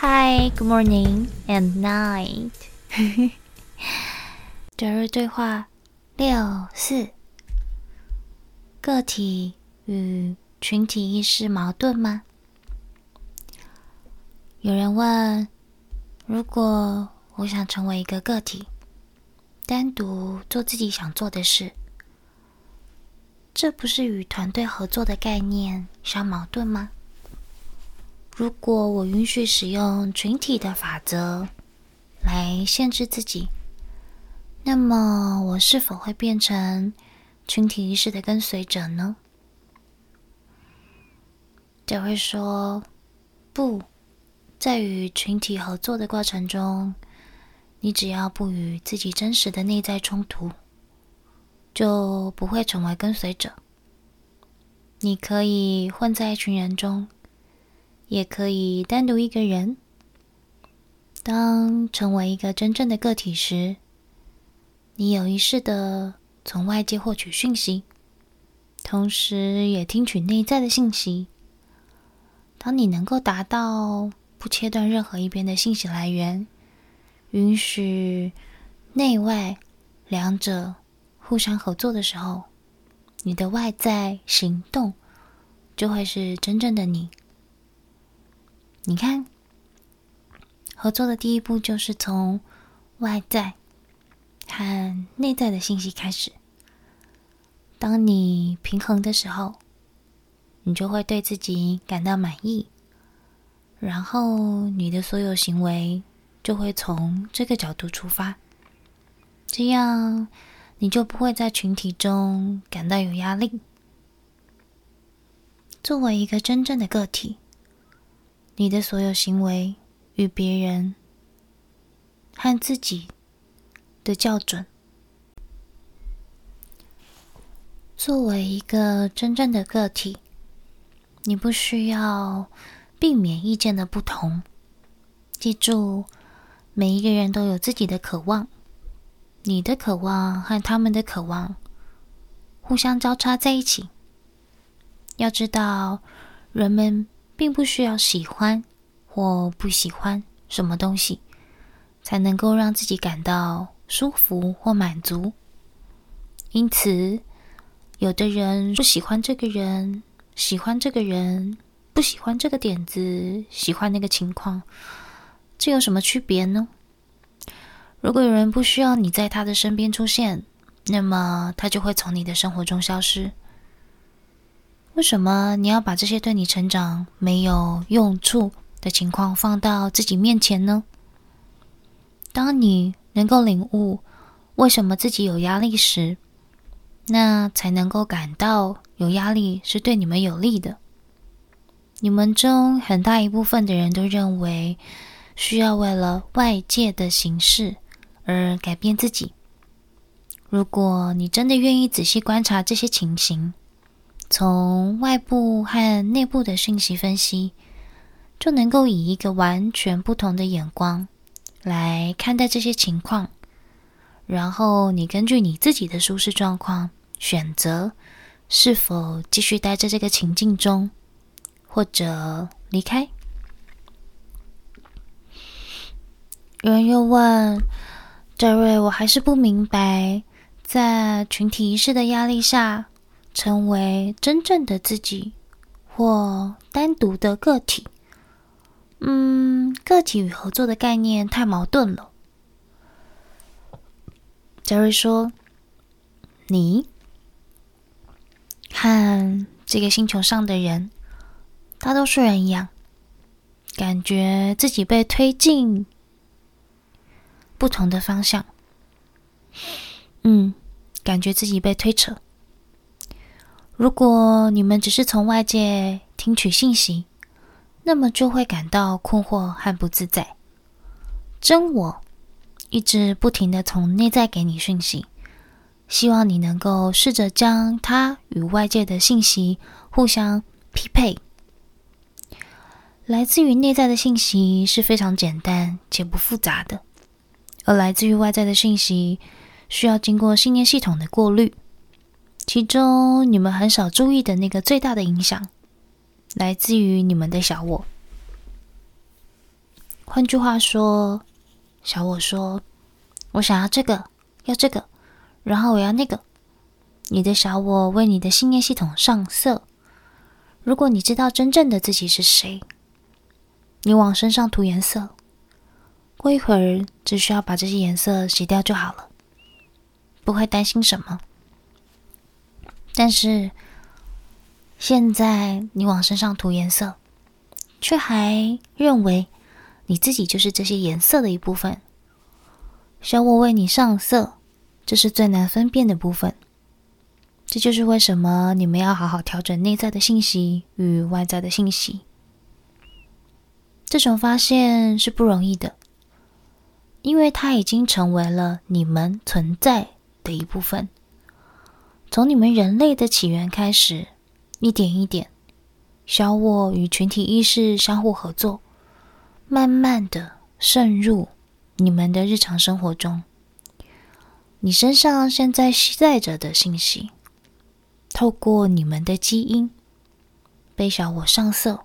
Hi, good morning and night。周日对话六四：个体与群体意识矛盾吗？有人问：如果我想成为一个个体，单独做自己想做的事，这不是与团队合作的概念相矛盾吗？如果我允许使用群体的法则来限制自己，那么我是否会变成群体意识的跟随者呢？就会说不，在与群体合作的过程中，你只要不与自己真实的内在冲突，就不会成为跟随者。你可以混在一群人中。也可以单独一个人。当成为一个真正的个体时，你有意识的从外界获取讯息，同时也听取内在的信息。当你能够达到不切断任何一边的信息来源，允许内外两者互相合作的时候，你的外在行动就会是真正的你。你看，合作的第一步就是从外在和内在的信息开始。当你平衡的时候，你就会对自己感到满意，然后你的所有行为就会从这个角度出发。这样，你就不会在群体中感到有压力。作为一个真正的个体。你的所有行为与别人和自己的校准。作为一个真正的个体，你不需要避免意见的不同。记住，每一个人都有自己的渴望，你的渴望和他们的渴望互相交叉在一起。要知道，人们。并不需要喜欢或不喜欢什么东西，才能够让自己感到舒服或满足。因此，有的人不喜欢这个人，喜欢这个人，不喜欢这个点子，喜欢那个情况，这有什么区别呢？如果有人不需要你在他的身边出现，那么他就会从你的生活中消失。为什么你要把这些对你成长没有用处的情况放到自己面前呢？当你能够领悟为什么自己有压力时，那才能够感到有压力是对你们有利的。你们中很大一部分的人都认为需要为了外界的形式而改变自己。如果你真的愿意仔细观察这些情形，从外部和内部的讯息分析，就能够以一个完全不同的眼光来看待这些情况，然后你根据你自己的舒适状况选择是否继续待在这个情境中，或者离开。有人又问：“Joy，我还是不明白，在群体意识的压力下。”成为真正的自己，或单独的个体。嗯，个体与合作的概念太矛盾了。杰瑞说：“你和这个星球上的人，大多数人一样，感觉自己被推进不同的方向。嗯，感觉自己被推扯。”如果你们只是从外界听取信息，那么就会感到困惑和不自在。真我一直不停的从内在给你讯息，希望你能够试着将它与外界的信息互相匹配。来自于内在的信息是非常简单且不复杂的，而来自于外在的信息需要经过信念系统的过滤。其中，你们很少注意的那个最大的影响，来自于你们的小我。换句话说，小我说：“我想要这个，要这个，然后我要那个。”你的小我为你的信念系统上色。如果你知道真正的自己是谁，你往身上涂颜色，过一会儿只需要把这些颜色洗掉就好了，不会担心什么。但是现在你往身上涂颜色，却还认为你自己就是这些颜色的一部分。小我为你上色，这是最难分辨的部分。这就是为什么你们要好好调整内在的信息与外在的信息。这种发现是不容易的，因为它已经成为了你们存在的一部分。从你们人类的起源开始，一点一点，小我与群体意识相互合作，慢慢的渗入你们的日常生活中。你身上现在携带着的信息。透过你们的基因被小我上色，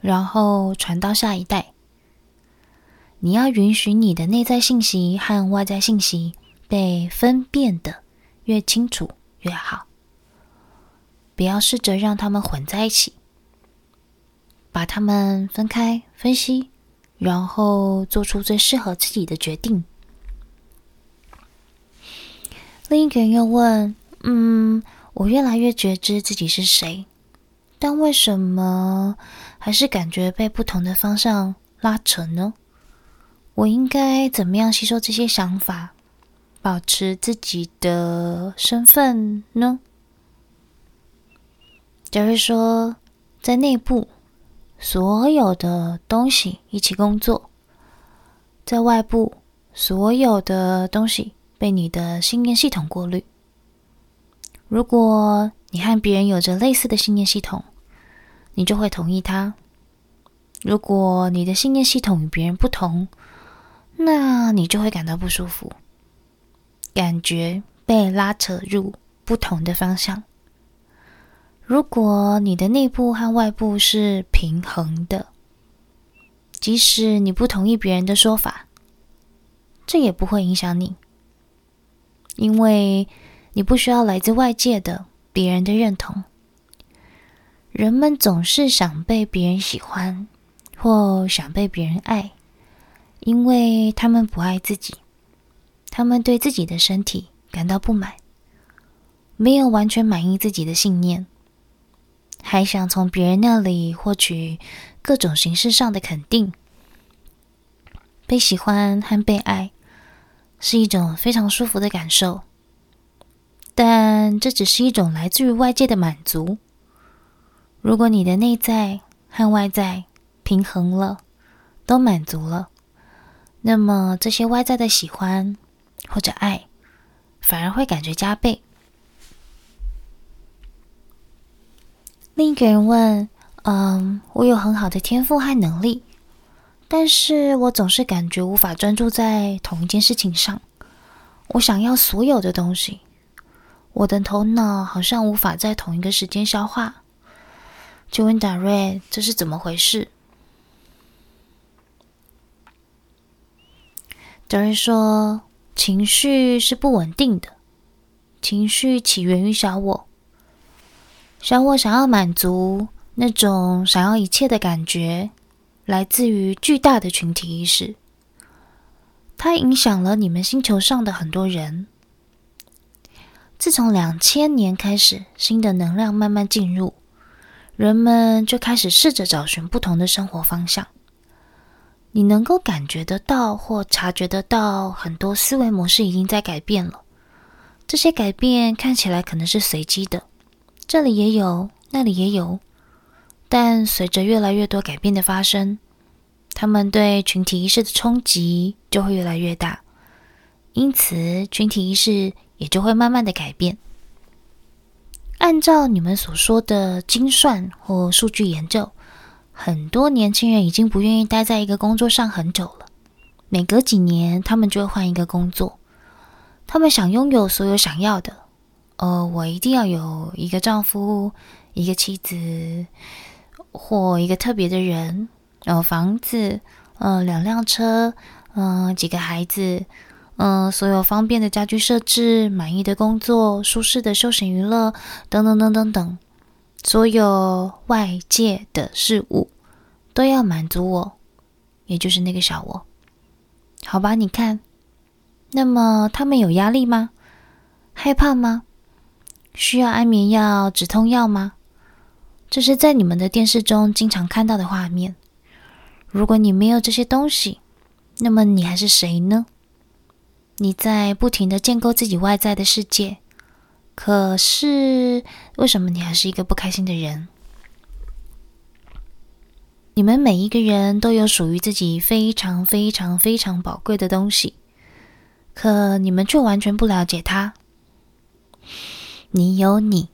然后传到下一代。你要允许你的内在信息和外在信息被分辨的越清楚越好，不要试着让他们混在一起，把他们分开分析，然后做出最适合自己的决定。另一个人又问。嗯，我越来越觉知自己是谁，但为什么还是感觉被不同的方向拉扯呢？我应该怎么样吸收这些想法，保持自己的身份呢？假如说，在内部所有的东西一起工作，在外部所有的东西被你的信念系统过滤。如果你和别人有着类似的信念系统，你就会同意他；如果你的信念系统与别人不同，那你就会感到不舒服，感觉被拉扯入不同的方向。如果你的内部和外部是平衡的，即使你不同意别人的说法，这也不会影响你，因为。你不需要来自外界的别人的认同。人们总是想被别人喜欢，或想被别人爱，因为他们不爱自己，他们对自己的身体感到不满，没有完全满意自己的信念，还想从别人那里获取各种形式上的肯定。被喜欢和被爱是一种非常舒服的感受。但这只是一种来自于外界的满足。如果你的内在和外在平衡了，都满足了，那么这些外在的喜欢或者爱，反而会感觉加倍。另一个人问：“嗯，我有很好的天赋和能力，但是我总是感觉无法专注在同一件事情上。我想要所有的东西。”我的头脑好像无法在同一个时间消化。就问达瑞，这是怎么回事？达瑞说：“情绪是不稳定的，情绪起源于小我。小我想要满足那种想要一切的感觉，来自于巨大的群体意识。它影响了你们星球上的很多人。”自从两千年开始，新的能量慢慢进入，人们就开始试着找寻不同的生活方向。你能够感觉得到或察觉得到，很多思维模式已经在改变了。这些改变看起来可能是随机的，这里也有，那里也有。但随着越来越多改变的发生，他们对群体意识的冲击就会越来越大。因此，群体意识。也就会慢慢的改变。按照你们所说的精算或数据研究，很多年轻人已经不愿意待在一个工作上很久了。每隔几年，他们就会换一个工作。他们想拥有所有想要的。呃，我一定要有一个丈夫、一个妻子，或一个特别的人，然后房子，呃，两辆车，嗯、呃，几个孩子，嗯、呃，所有方便的家居设置，满意的工作，舒适的休闲娱乐，等等等等等，所有外界的事物都要满足我，也就是那个小我。好吧，你看，那么他们有压力吗？害怕吗？需要安眠药、止痛药吗？这是在你们的电视中经常看到的画面。如果你没有这些东西，那么你还是谁呢？你在不停的建构自己外在的世界，可是为什么你还是一个不开心的人？你们每一个人都有属于自己非常非常非常宝贵的东西，可你们却完全不了解它。你有你，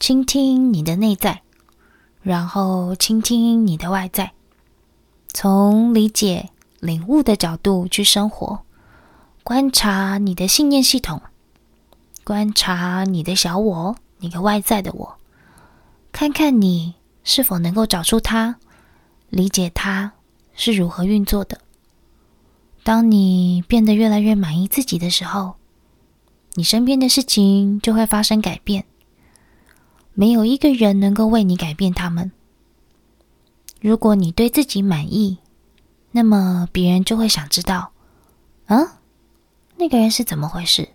倾听你的内在，然后倾听你的外在。从理解、领悟的角度去生活，观察你的信念系统，观察你的小我，你的外在的我，看看你是否能够找出它，理解它是如何运作的。当你变得越来越满意自己的时候，你身边的事情就会发生改变。没有一个人能够为你改变他们。如果你对自己满意，那么别人就会想知道，啊，那个人是怎么回事？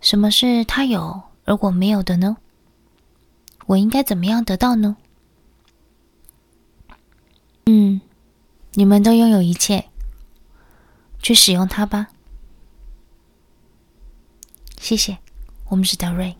什么是他有而我没有的呢？我应该怎么样得到呢？嗯，你们都拥有一切，去使用它吧。谢谢，我们是德瑞。